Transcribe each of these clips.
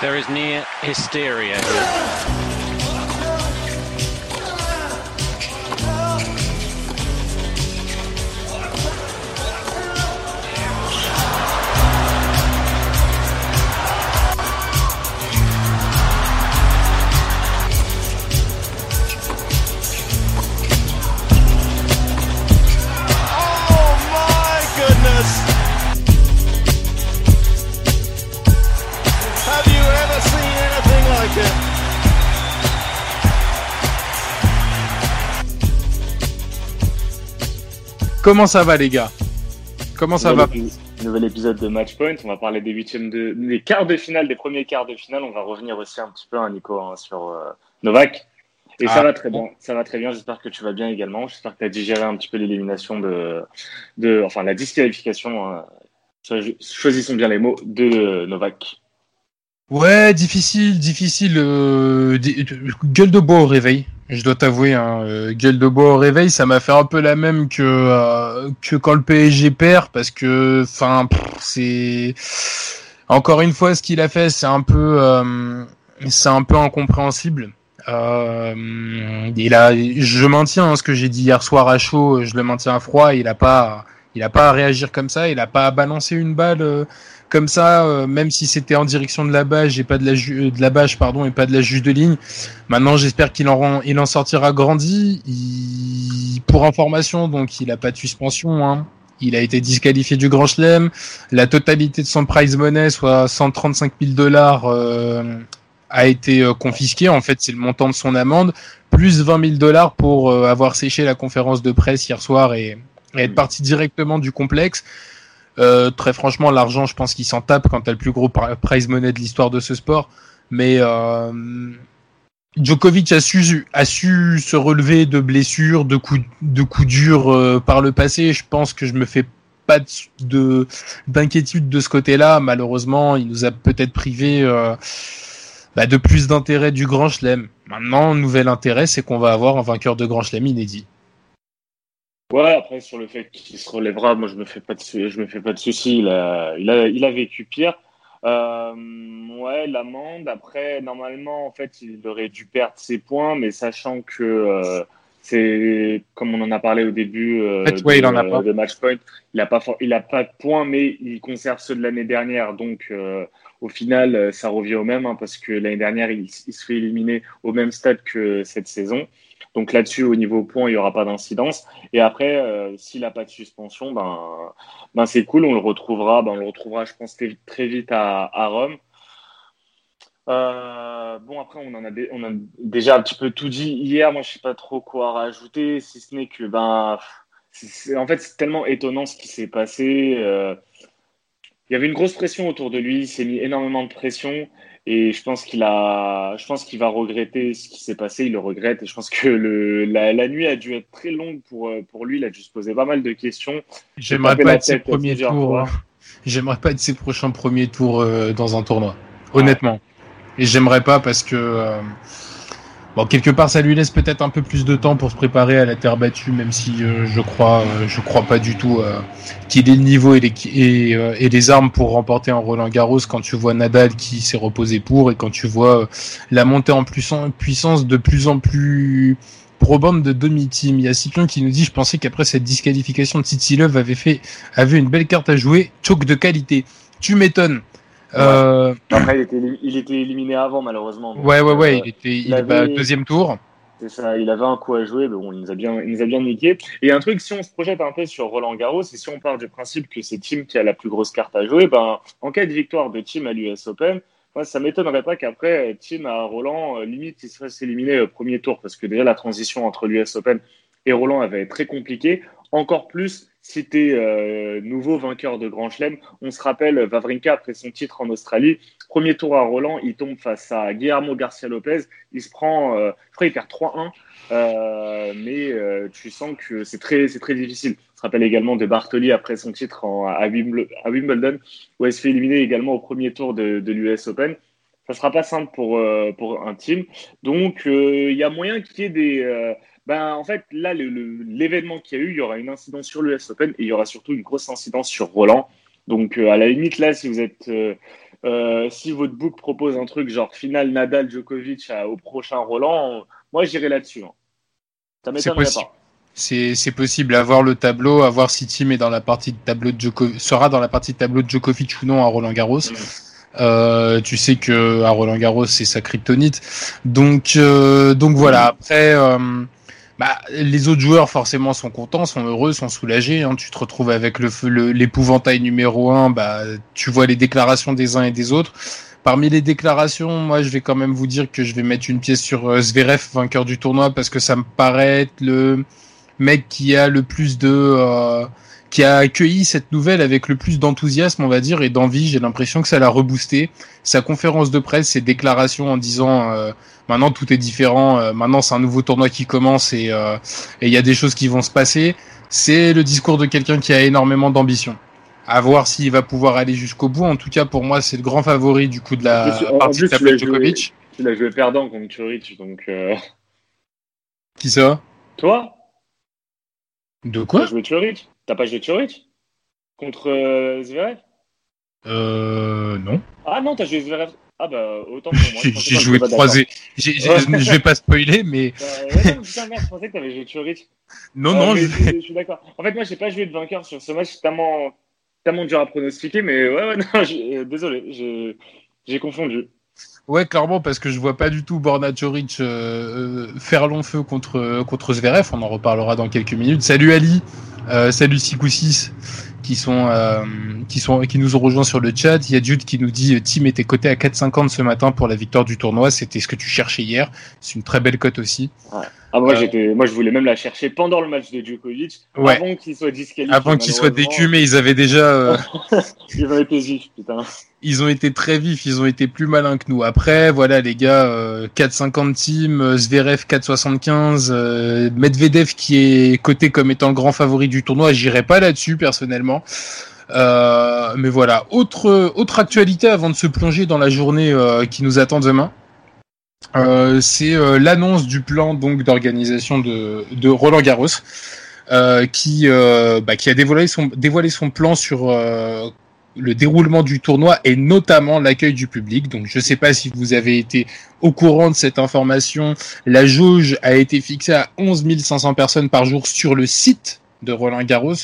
There is near hysteria here. Comment ça va les gars Comment ça va Nouvel épisode de Matchpoint. On va parler des huitièmes de, des quarts de finale, des premiers quarts de finale. On va revenir aussi un petit peu, hein, Nico, hein, sur euh, Novak. Et ça ah. va très bien. Ça va très bien. J'espère que tu vas bien également. J'espère que tu as digéré un petit peu l'élimination de, de, enfin la disqualification. Hein. Choisissons bien les mots de Novak. Ouais, difficile, difficile. Euh, gueule de bois au réveil. Je dois t'avouer, hein, euh, gueule de bois au réveil, ça m'a fait un peu la même que euh, que quand le PSG perd, parce que, enfin, c'est encore une fois ce qu'il a fait, c'est un peu, euh, c'est un peu incompréhensible. il a, je maintiens hein, ce que j'ai dit hier soir à chaud, je le maintiens à froid. Il a pas, il a pas à réagir comme ça, il a pas à balancer une balle comme ça, euh, même si c'était en direction de la bâche et pas de la euh, de la bâche pardon et pas de la juge de ligne. Maintenant, j'espère qu'il en il en sortira grandi. Il, pour information, donc il a pas de suspension. Hein. Il a été disqualifié du Grand Chelem. La totalité de son prize money, soit 135 000 dollars, euh, a été confisquée. En fait, c'est le montant de son amende, plus 20 000 dollars pour avoir séché la conférence de presse hier soir et être parti directement du complexe. Euh, très franchement, l'argent, je pense qu'il s'en tape quand t'as le plus gros prize money de l'histoire de ce sport. Mais euh, Djokovic a su, a su se relever de blessures, de coups, de coups durs euh, par le passé. Je pense que je me fais pas de d'inquiétude de, ce côté-là. Malheureusement, il nous a peut-être privé bah, de plus d'intérêt du Grand Chelem. Maintenant, nouvel intérêt, c'est qu'on va avoir un vainqueur de Grand Chelem inédit. Ouais, après sur le fait qu'il se relèvera, moi je me fais pas de je me fais pas de soucis. Il a, il a, il a vécu pire. Euh, ouais, l'amende. Après, normalement, en fait, il aurait dû perdre ses points, mais sachant que euh, c'est comme on en a parlé au début euh, de, il en a pas. de Matchpoint, il a pas, il a pas de points, mais il conserve ceux de l'année dernière. Donc, euh, au final, ça revient au même, hein, parce que l'année dernière, il, il, se fait éliminer au même stade que cette saison. Donc là-dessus, au niveau point, il n'y aura pas d'incidence. Et après, euh, s'il n'a pas de suspension, ben, ben c'est cool. On le retrouvera, ben, on le retrouvera, je pense, très vite à, à Rome. Euh, bon, après, on en a, on a déjà un petit peu tout dit hier. Moi, je sais pas trop quoi rajouter, si ce n'est que, ben, en fait, c'est tellement étonnant ce qui s'est passé. Euh, il y avait une grosse pression autour de lui. Il s'est mis énormément de pression. Et je pense qu'il a, je pense qu'il va regretter ce qui s'est passé. Il le regrette. Et je pense que le, la, la, nuit a dû être très longue pour, euh, pour lui. Il a dû se poser pas mal de questions. J'aimerais pas être ses premiers tours. Hein. J'aimerais pas être ses prochains premiers tours euh, dans un tournoi. Honnêtement. Et j'aimerais pas parce que, euh, Bon, quelque part, ça lui laisse peut-être un peu plus de temps pour se préparer à la terre battue, même si euh, je crois, euh, je crois pas du tout euh, qu'il ait le niveau et les, et, et, les armes pour remporter un Roland Garros. Quand tu vois Nadal qui s'est reposé pour et quand tu vois la montée en puissance de plus en plus probante de demi-team. Il y a Cyclone qui nous dit, je pensais qu'après cette disqualification, Titi Love avait fait, avait une belle carte à jouer, choke de qualité. Tu m'étonnes. Euh... Après, il était, il était, éliminé avant, malheureusement. ouais, ouais, ouais, euh, il était il, avait... deuxième tour. C'est ça, il avait un coup à jouer, mais bon, il nous a bien, il nous a bien niqué. Et un truc, si on se projette un peu sur Roland Garros, et si on part du principe que c'est Tim qui a la plus grosse carte à jouer, ben, en cas de victoire de Tim à l'US Open, moi, ça m'étonnerait pas qu'après, Tim à Roland, euh, limite, il se fasse éliminer au premier tour, parce que déjà, la transition entre l'US Open et Roland avait été très compliquée. Encore plus si euh, nouveau vainqueur de Grand Chelem, on se rappelle Vavrinka après son titre en Australie, premier tour à Roland, il tombe face à Guillermo Garcia Lopez, il se prend, euh, je crois qu'il perd 3-1, euh, mais euh, tu sens que c'est très, c'est très difficile. On se rappelle également de Bartoli après son titre en, à, Wimbledon, où elle se fait éliminer également au premier tour de, de l'US Open. Ça sera pas simple pour, euh, pour un team. Donc, il y a moyen qu'il y ait des ben, en fait, là, l'événement qu'il y a eu, il y aura une incidence sur l'US Open et il y aura surtout une grosse incidence sur Roland. Donc, euh, à la limite, là, si vous êtes euh, Euh, si votre book propose un truc genre final Nadal Djokovic au prochain Roland, moi j'irai là-dessus. Hein. Ça m'étonnerait pas. C'est possible. À voir le tableau, à voir si Tim est dans la partie de tableau de sera dans la partie de tableau de Djokovic ou non à Roland Garros. Mm. Euh, tu sais que à Roland Garros c'est sa kryptonite. Donc euh, donc voilà. Après. Euh, bah, les autres joueurs forcément sont contents, sont heureux, sont soulagés. Hein. Tu te retrouves avec le l'épouvantail numéro un. Bah, tu vois les déclarations des uns et des autres. Parmi les déclarations, moi, je vais quand même vous dire que je vais mettre une pièce sur euh, Zverev, vainqueur du tournoi, parce que ça me paraît être le mec qui a le plus de euh, qui a accueilli cette nouvelle avec le plus d'enthousiasme, on va dire, et d'envie. J'ai l'impression que ça l'a reboosté. Sa conférence de presse, ses déclarations en disant euh, maintenant tout est différent, euh, maintenant c'est un nouveau tournoi qui commence et euh, il y a des choses qui vont se passer. C'est le discours de quelqu'un qui a énormément d'ambition. À voir s'il va pouvoir aller jusqu'au bout. En tout cas, pour moi, c'est le grand favori du coup de la partie de Djokovic. Tu l'as joué perdant contre Churich, donc. Qui ça? Toi? De quoi? As joué Churich T'as pas joué Chorich Contre euh, Zverev? Euh. Non. Ah non, t'as joué Zverev. Ah bah autant pour moi. J'ai joué croisé. je vais pas spoiler, mais. ouais, putain, merde, je pensais que t'avais joué Chorich. Non, non, je... je... suis d'accord. En fait, moi, j'ai pas joué de vainqueur sur ce match, tellement, tellement dur à pronostiquer, mais ouais, ouais, non, euh, désolé, j'ai confondu. Ouais, clairement, parce que je vois pas du tout Borna Choric euh, faire long feu contre, contre Zverev. On en reparlera dans quelques minutes. Salut Ali. Euh, salut 6 qui sont euh, qui sont qui nous ont rejoints sur le chat. Il y a Jude qui nous dit Tim était coté à 4,50 ce matin pour la victoire du tournoi. C'était ce que tu cherchais hier. C'est une très belle cote aussi. Ah, moi, euh, j'étais, moi, je voulais même la chercher pendant le match de Djokovic, avant qu'il soit disqualifié. Avant qu'il soit ils avaient déjà. Euh, ils ont été putain. Ils ont été très vifs, ils ont été plus malins que nous. Après, voilà, les gars, euh, 4,50 team, Zverev 4,75, euh, Medvedev qui est coté comme étant le grand favori du tournoi. J'irai pas là-dessus personnellement. Euh, mais voilà, autre autre actualité avant de se plonger dans la journée qui nous attend demain. Euh, c'est euh, l'annonce du plan d'organisation de, Roland Garros, euh, qui bah, qui a dévoilé son dévoilé son plan sur le déroulement du tournoi et notamment l'accueil du public. Donc je ne sais pas si vous avez été au courant de cette information. La jauge a été fixée à 11 500 personnes par jour sur le site de Roland Garros.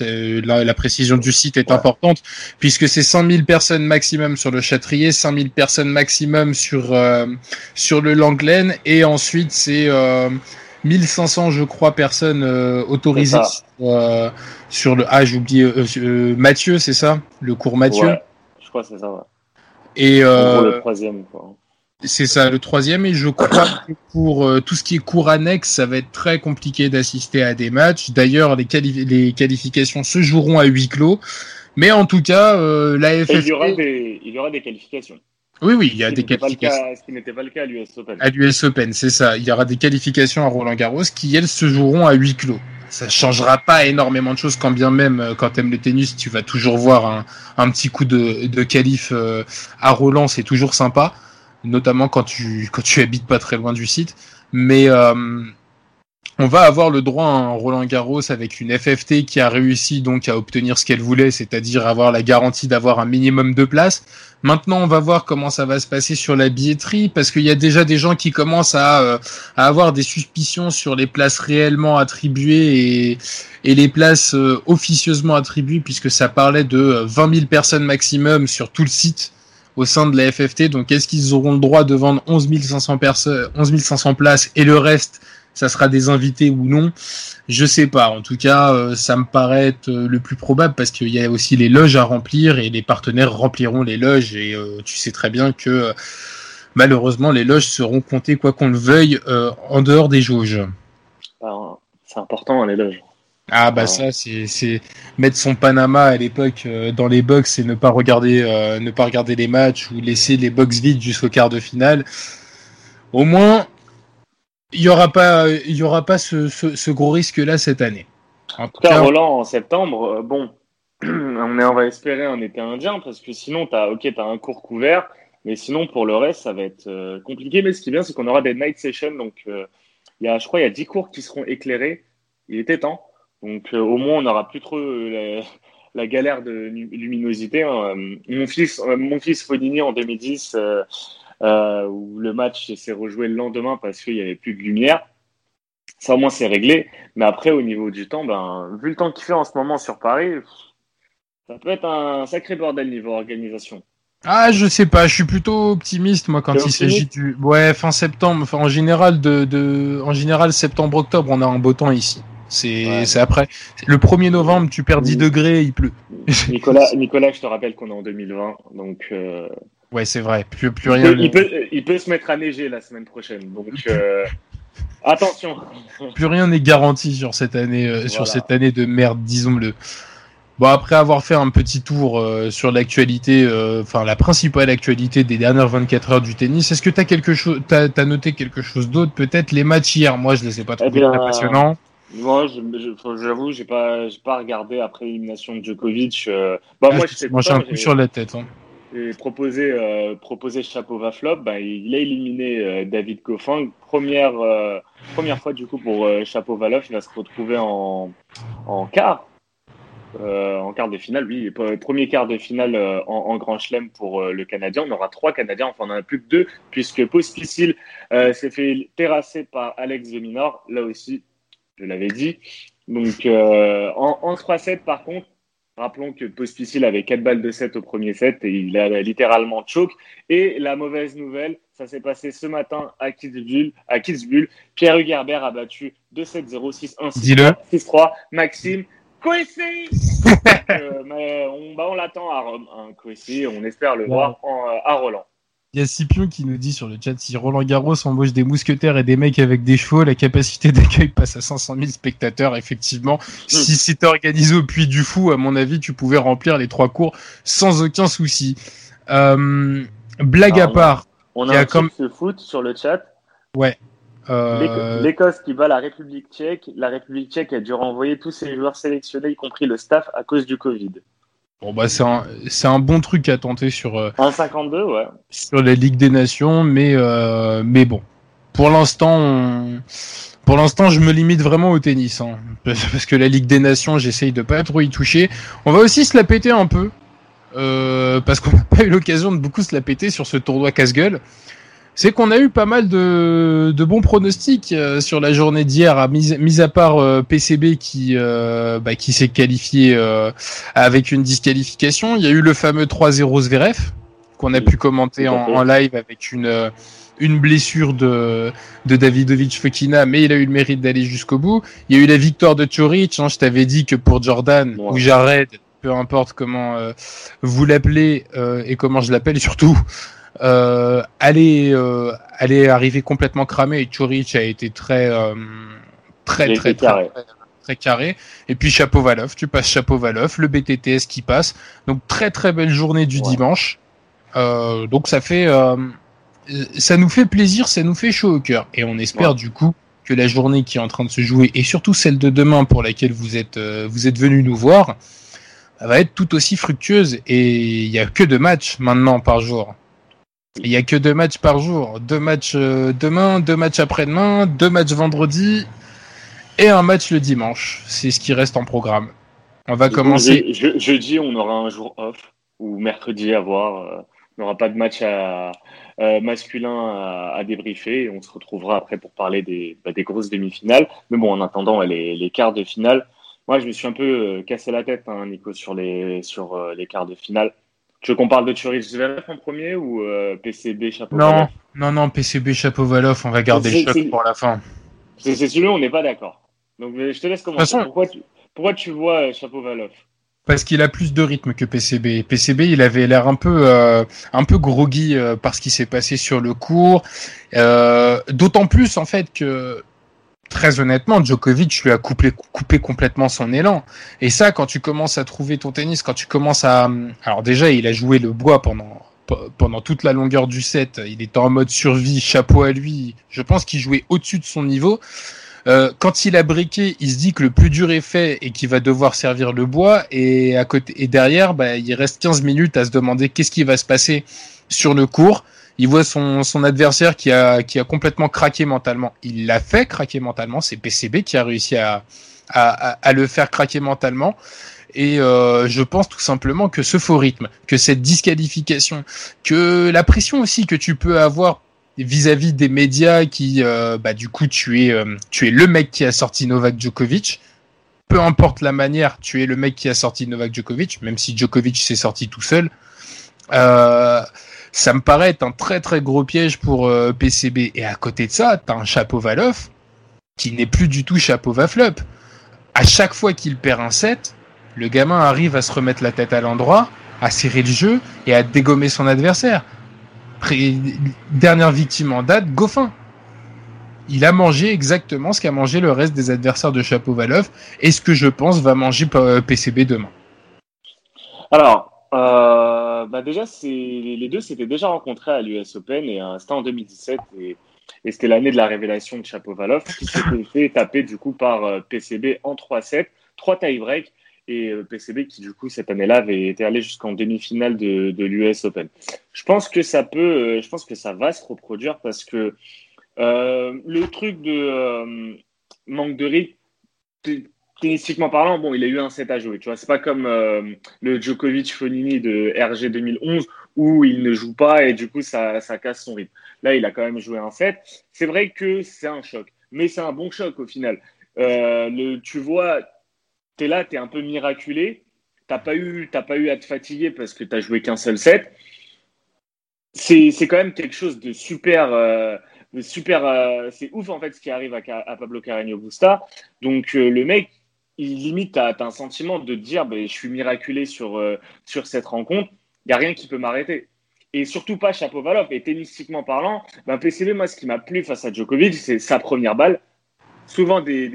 La, la, précision du site est importante puisque c'est 100 000 personnes maximum sur le Châtrier, 5 000 personnes maximum sur euh, sur le Langlaine et ensuite c'est euh, 1500 je crois personnes euh, autorisées euh, sur, le ah j'ai oublié Mathieu c'est ça? Le cours Mathieu? Ouais, je crois c'est ça. Ouais. Et le troisième quoi. C'est ça, le troisième. Et je crois que pour euh, tout ce qui est cours annexe, ça va être très compliqué d'assister à des matchs. D'ailleurs, les, les, qualifications se joueront à huis clos. Mais en tout cas, euh, la FFP... Il y, aura des, il y aura des qualifications. Oui, oui, il y a des qualifications. ce qui n'était pas le cas à l'US Open. À l'US Open, c'est ça. Il y aura des qualifications à Roland Garros qui, elles, se joueront à huis clos. Ça changera pas énormément de choses, quand bien même, euh, quand t'aimes le tennis, tu vas toujours voir un, un petit coup de, de qualif à Roland, c'est toujours sympa notamment quand tu quand tu habites pas très loin du site. Mais euh, on va avoir le droit à un Roland Garros avec une FFT qui a réussi donc à obtenir ce qu'elle voulait, c'est-à-dire avoir la garantie d'avoir un minimum de places. Maintenant, on va voir comment ça va se passer sur la billetterie, parce qu'il y a déjà des gens qui commencent à, euh, avoir des suspicions sur les places réellement attribuées et, les places euh, officieusement attribuées, puisque ça parlait de 20 000 personnes maximum sur tout le site au sein de la FFT. Donc, est-ce qu'ils auront le droit de vendre 11 500 personnes, 11 500 places et le reste, ça sera des invités ou non Je sais pas. En tout cas, euh, ça me paraît être euh, le plus probable parce qu'il y a aussi les loges à remplir et les partenaires rempliront les loges et euh, tu sais très bien que malheureusement les loges seront comptées quoi qu'on le veuille en dehors des jauges. C'est important hein, les loges. Ah bah ça c'est mettre son Panama à l'époque euh, dans les box et ne pas regarder euh, ne pas regarder les matchs ou laisser les box vides jusqu'au quart de finale. Au moins il y aura pas il y aura pas ce, ce, gros risque là cette année. En tout cas, Roland en septembre euh, bon on est on va espérer un été indien parce que sinon t'as ok t'as un cours couvert mais sinon pour le reste ça va être compliqué mais ce qui est bien c'est qu'on aura des night sessions donc il y a je crois il y a 10 cours qui seront éclairés il était temps donc euh, au moins on n'aura plus trop euh, la galère de luminosité. Hein. Mon fils, mon fils Fonini en 2010, où le match s'est rejoué le lendemain parce qu'il n'y avait plus de lumière. Ça au moins c'est réglé. Mais après au niveau du temps, ben vu le temps qu'il fait en ce moment sur Paris, ça peut être un sacré bordel niveau organisation. Ah, je sais pas, je suis plutôt optimiste moi quand il s'agit du ouais fin septembre. Enfin en général de, de en général septembre octobre on a un beau temps ici. C'est c'est après le 1er novembre tu perds 10 degrés il pleut. Nicolas Nicolas je te rappelle qu'on est en 2020 donc. Euh... Ouais c'est vrai plus plus rien. Il peut, il peut, se mettre à neiger la semaine prochaine donc. Euh... Attention. Plus rien n'est garanti sur cette année, euh, sur cette année de merde, disons-le. Bon, après avoir fait un petit tour euh, sur l'actualité, euh, enfin la principale actualité des dernières 24 heures du tennis, est-ce que tu as quelque chose, t'as as noté quelque chose d'autre Peut-être? Les matchs hier. Moi, je les ai pas trouvés eh très passionnants. Moi, j'avoue, j'ai pas, pas regardé après l'élimination de Djokovic. bah, ah, moi, je un coup sur la tête. Hein et proposé, euh, proposé Flop, ben, il a éliminé euh, David Goffin. Première, euh, première fois du coup pour Chapeau Valoff, il va se retrouver en, en quart. en quart de finale, oui, premier quart de finale en, Grand Chelem pour le Canadien. On aura trois Canadiens, enfin on en a plus que deux, puisque Pospisil s'est fait terrasser par Alex Zeminor, là aussi, je l'avais dit. Donc en, en 3-7 par contre, Rappelons que Pospisil avait 4 balles de 7 au premier set et il a littéralement choke. Et la mauvaise nouvelle, ça s'est passé ce matin à Kitzbühel. À Kitzbühel. Pierre Hugerbert a battu 2-7-0, 6-1, 6-3. Maxime Coessé euh, on, bah, on l'attend à Rome, hein, On espère le voir en, euh, à Roland. Il y a Scipion qui nous dit sur le chat si Roland Garros embauche des mousquetaires et des mecs avec des chevaux, la capacité d'accueil passe à 500 000 spectateurs. Effectivement, si c'était organisé au Puy du Fou, à mon avis, tu pouvais remplir les trois cours sans aucun souci. Euh, blague à part. On a, un comme foot sur le chat. Ouais. Euh... L'Écosse qui bat la République tchèque. La République tchèque a dû renvoyer tous ses joueurs sélectionnés, y compris le staff, à cause du Covid. Bon bah c'est un c'est un bon truc à tenter sur euh, 1,52 ouais. sur la Ligue des Nations mais euh, mais bon. Pour l'instant pour l'instant je me limite vraiment au tennis hein, parce que la Ligue des Nations j'essaye de pas trop y toucher. On va aussi se la péter un peu euh, parce qu'on n'a pas eu l'occasion de beaucoup se la péter sur ce tournoi casse-gueule c'est qu'on a eu pas mal de, de bons pronostics euh, sur la journée d'hier, mis, mis à part euh, PCB qui, euh, bah, qui s'est qualifié avec une disqualification. Il y a eu le fameux 3-0 Zverev qu'on a pu commenter en, live avec une une blessure de, de Davidovic Fekina, mais il a eu le mérite d'aller jusqu'au bout. Il y a eu la victoire de Choric. Hein, je t'avais dit que pour Jordan ou Jared, peu importe comment vous l'appelez et comment je l'appelle surtout, euh, allait, euh, allait arriver complètement cramé et Choric a été très, euh, très, très, très, très, carré. Et puis Chapeau Valov, tu passes Chapeau Valov, le BTTS qui passe. Donc très très belle journée du dimanche. Euh, donc ça fait, euh, ça nous fait plaisir, ça nous fait chaud au cœur. Et on espère du coup que la journée qui est en train de se jouer et surtout celle de demain pour laquelle vous êtes, vous êtes venu nous voir, va être tout aussi fructueuse. Et il y a que deux matchs maintenant par jour. Il n'y a que deux matchs par jour. Deux matchs euh, demain, deux matchs après-demain, deux matchs vendredi et un match le dimanche. C'est ce qui reste en programme. On va commencer. jeudi, on aura un jour off ou mercredi à voir. Euh, on n'aura pas de match à, euh, masculin à, débriefer. Et on se retrouvera après pour parler des, bah, des grosses demi-finales. Mais bon, en attendant, les, les quarts de finale. Moi, je me suis un peu cassé la tête, hein, Nico, sur les, sur les quarts de finale. Tu veux qu'on parle de Choric Zverev en premier ou euh, PCB Chapeau Non, non, non, PCB Chapeau Valoff, on va garder le choc pour la fin. C'est celui-là, on n'est pas d'accord. Donc je te laisse commencer. pourquoi, tu, pourquoi tu vois euh, Chapeau Valoff parce qu'il a plus de rythme que PCB. PCB, il avait l'air un peu euh, un peu groggy euh, par ce qui s'est passé sur le cours. Euh, D'autant plus en fait que très honnêtement, Djokovic lui a coupé, coupé complètement son élan. Et ça, quand tu commences à trouver ton tennis, quand tu commences à... Alors déjà, il a joué le bois pendant pendant toute la longueur du set. Il était en mode survie, chapeau à lui. Je pense qu'il jouait au-dessus de son niveau. Euh, quand il a briqué, il se dit que le plus dur est fait et qu'il va devoir servir le bois. Et à côté et derrière, bah, il reste 15 minutes à se demander qu'est-ce qui va se passer sur le cours il voit son, adversaire qui a, complètement craqué mentalement. Il l'a fait craquer mentalement. C'est PCB qui a réussi à, le faire craquer mentalement. Et euh, je pense tout simplement que ce faux rythme, que cette disqualification, que la pression aussi que tu peux avoir vis-à-vis des médias qui, euh, bah, du coup, tu es, euh, tu es le mec qui a sorti Novak Djokovic. Peu importe la manière, tu es le mec qui a sorti Novak Djokovic, même si Djokovic s'est sorti tout seul. Ça me paraît être un très très gros piège pour euh, PCB. Et à côté de ça, t'as un chapeau Valoff qui n'est plus du tout chapeau Vaflop. À chaque fois qu'il perd un set, le gamin arrive à se remettre la tête à l'endroit, à serrer le jeu et à dégommer son adversaire. dernière victime en date, Goffin. Il a mangé exactement ce qu'a mangé le reste des adversaires de Chapeau Valov et ce que je pense va manger PCB demain. Alors, euh, bah déjà, les deux s'étaient déjà rencontrés à l'US Open et c'était en 2017 et, c'était l'année de la révélation de Chapeau Valov qui s'était fait taper du coup par euh, PCB en 3-7, 3 tie-break et euh, PCB qui du coup cette année-là avait été allé jusqu'en demi-finale de, de l'US Open. Je pense que ça peut, je pense que ça va se reproduire parce que le truc de manque de rythme, tennistiquement parlant, bon, il a eu un set à jouer. Tu vois, c'est pas comme euh, le Djokovic Fonini de RG 2011 où il ne joue pas et du coup ça, ça casse son rythme. Là, il a quand même joué un set. C'est vrai que c'est un choc, mais c'est un bon choc au final. le, tu vois, tu es là, tu es un peu miraculé. T'as pas eu, t'as pas eu à te fatiguer parce que tu as joué qu'un seul set. C'est, c'est quand même quelque chose de super, euh, super. Euh, c'est ouf en fait ce qui arrive à, Pablo Carreño Busta. Donc euh, le mec, il limite, as un sentiment de dire, ben, je suis miraculé sur euh, sur cette rencontre. Il y a rien qui peut m'arrêter. Et surtout pas Chapovalov. Et tennistiquement parlant, ben, PCB, moi, ce qui m'a plu face à Djokovic, c'est sa première balle souvent des,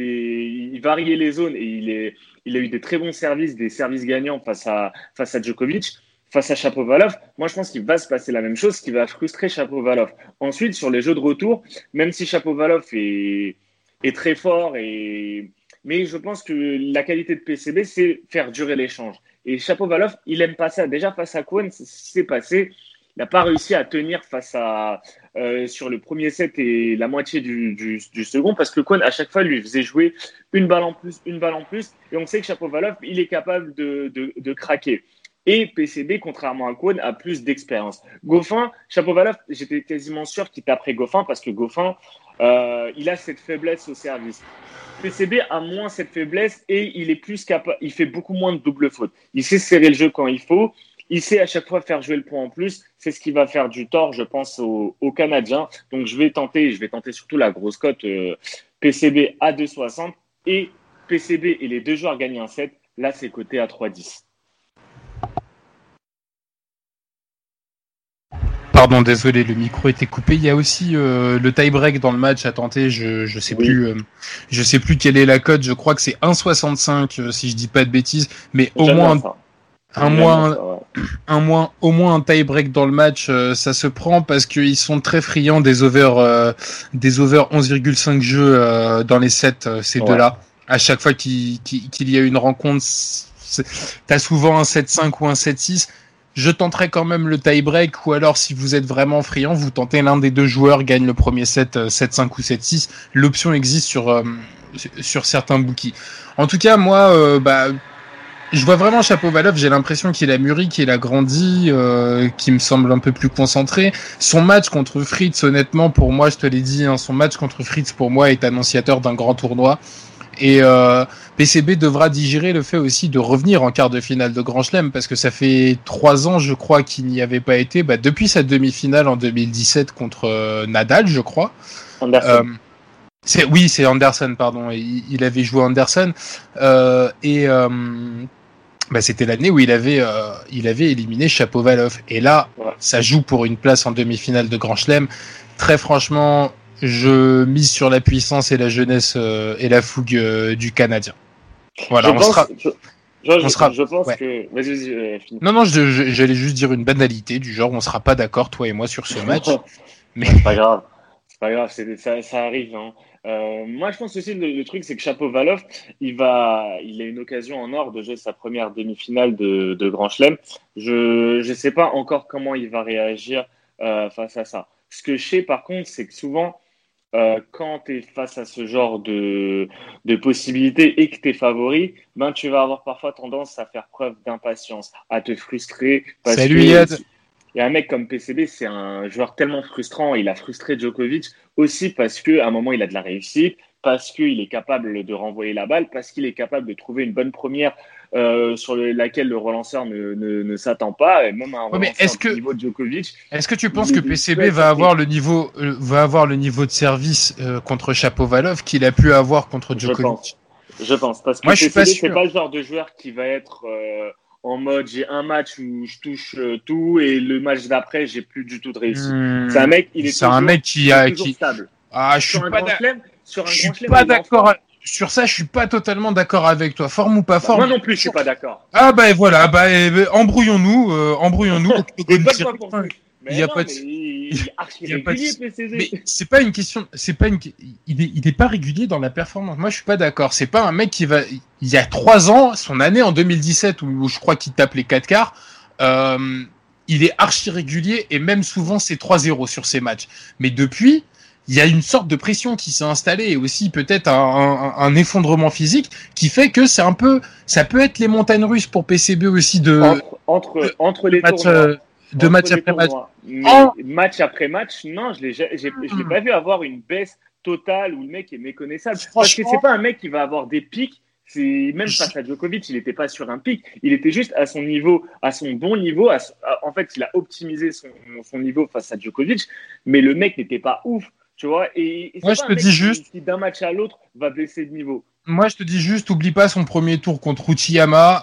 il variait les zones et il, est, il a eu des très bons services, des services gagnants face à, face à Djokovic. Face à Chapovalov, moi je pense qu'il va se passer la même chose, qui va frustrer Chapovalov. Ensuite, sur les jeux de retour, même si Chapovalov est, est très fort, et... mais je pense que la qualité de PCB, c'est faire durer l'échange. Et Chapovalov, il aime pas ça. Déjà face à Kwon, c'est passé. Il n'a pas réussi à tenir face à euh, sur le premier set et la moitié du, du, du second parce que Kwon à chaque fois lui faisait jouer une balle en plus, une balle en plus et on sait que Chapovalov il est capable de, de, de craquer. Et PCB, contrairement à Kwon, a plus d'expérience. Goffin, Chapovalov, j'étais quasiment sûr qu'il taperait Goffin parce que Goffin, euh, il a cette faiblesse au service. PCB a moins cette faiblesse et il est plus capable, il fait beaucoup moins de double faute. Il sait serrer le jeu quand il faut il sait à chaque fois faire jouer le point en plus. C'est ce qui va faire du tort, je pense, aux, Canadiens. Donc, je vais tenter, je vais tenter surtout la grosse cote euh, PCB à 2,60 et PCB et les deux joueurs gagnent un set. Là, c'est coté à 3,10. Pardon, désolé, le micro était coupé. Il y a aussi euh, le tie-break dans le match à tenter. Je je sais oui. plus, euh, je sais plus quelle est la cote. Je crois que c'est 1,65 euh, si je dis pas de bêtises, mais au moins. Ça un moins, un moins, au moins un tie break dans le match, euh, ça se prend parce qu'ils sont très friands des over, euh, des over 11,5 jeux euh, dans les sets, ces ouais. deux-là. À chaque fois qu'il qu qu y a une rencontre, t'as souvent un 7-5 ou un 7-6. Je tenterai quand même le tie break ou alors si vous êtes vraiment friand, vous tentez l'un des deux joueurs gagne le premier set 7-5 ou 7-6. L'option existe sur sur certains bookies. En tout cas, moi, bah je vois vraiment Chapeau-Valov, j'ai l'impression qu'il a mûri, qu'il a grandi, euh, qu'il me semble un peu plus concentré. Son match contre Fritz, honnêtement, pour moi, je te l'ai dit, hein, son match contre Fritz, pour moi, est annonciateur d'un grand tournoi. Et euh, PCB devra digérer le fait aussi de revenir en quart de finale de Grand Chelem, parce que ça fait trois ans, je crois, qu'il n'y avait pas été, bah, depuis sa demi-finale en 2017 contre euh, Nadal, je crois. Anderson. c'est oui, c'est Anderson, pardon. Il, il, avait joué Anderson et bah, c'était l'année où il avait, euh, il avait éliminé Chapovalov. Et là, ouais. ça joue pour une place en demi-finale de Grand Chelem. Très franchement, je mise sur la puissance et la jeunesse euh, et la fougue euh, du Canadien. Voilà, je on pense, sera. Je, je, on sera... je pense ouais. que. Vas-y, vas-y, euh, Non, non, j'allais juste dire une banalité du genre, on sera pas d'accord, toi et moi, sur ce match. mais c'est pas grave. C'est pas grave, ça, ça arrive. Hein. Euh, moi, je pense aussi le, le truc, c'est que Chapeau Valov, il va, il a une occasion en or de jouer sa première demi-finale de, de Grand Chelem. Je ne sais pas encore comment il va réagir euh, face à ça. Ce que je sais, par contre, c'est que souvent, euh, quand tu es face à ce genre de, de possibilités et que tu es favori, ben, tu vas avoir parfois tendance à faire preuve d'impatience, à te frustrer. Parce Salut Yad. Et un mec comme PCB, c'est un joueur tellement frustrant. Il a frustré Djokovic aussi parce qu'à un moment, il a de la réussite, parce qu'il est capable de renvoyer la balle, parce qu'il est capable de trouver une bonne première euh, sur laquelle le relanceur ne, ne, ne s'attend pas, et même un ouais, est-ce que, niveau de Djokovic. Est-ce que tu penses que PCB va avoir le niveau, euh, va avoir le niveau de service euh, contre Chapovalov qu'il a pu avoir contre Djokovic? Je pense. Je pense parce que Moi, PCB, c'est pas le genre de joueur qui va être euh, en mode j'ai un match où je touche tout et le match d'après j'ai plus du tout de réussite. Hmm. c'est un mec, il est, c'est un mec qui a qui stable. Ah, je suis pas, je suis pas d'accord. Sur ça, je suis pas totalement d'accord avec toi. Forme ou pas forme. Moi non plus, je suis pas d'accord. Ah bah voilà, bah embrouillons-nous, euh, embrouillons-nous. il y a pas de. Mais c'est pas une question, c'est pas une, il est, il est pas régulier dans la performance. Moi, je suis pas d'accord. C'est pas un mec qui va, il y a trois ans, son année en 2017 où, je crois qu'il tape les quatre quarts, euh, il est archi régulier et même souvent c'est 3-0 sur ses matchs. Mais depuis, il y a une sorte de pression qui s'est installée et aussi peut-être un, un, effondrement physique qui fait que c'est un peu, ça peut être les montagnes russes pour PCB aussi de entre entre, les matchs, euh, de match après match. match après match, non, je l'ai, je l'ai pas vu avoir une baisse totale où le mec est méconnaissable. Parce que c'est pas un mec qui va avoir des pics. C'est même face à Djokovic, il n'était pas sur un pic. Il était juste à son niveau, à son bon niveau. en fait, il a optimisé son, son niveau face à Djokovic, mais le mec n'était pas ouf. Tu vois, et, Moi, je te dis juste. Qui, d'un match à l'autre va baisser de niveau. Moi, je te dis juste, oublie pas son premier tour contre Uchiyama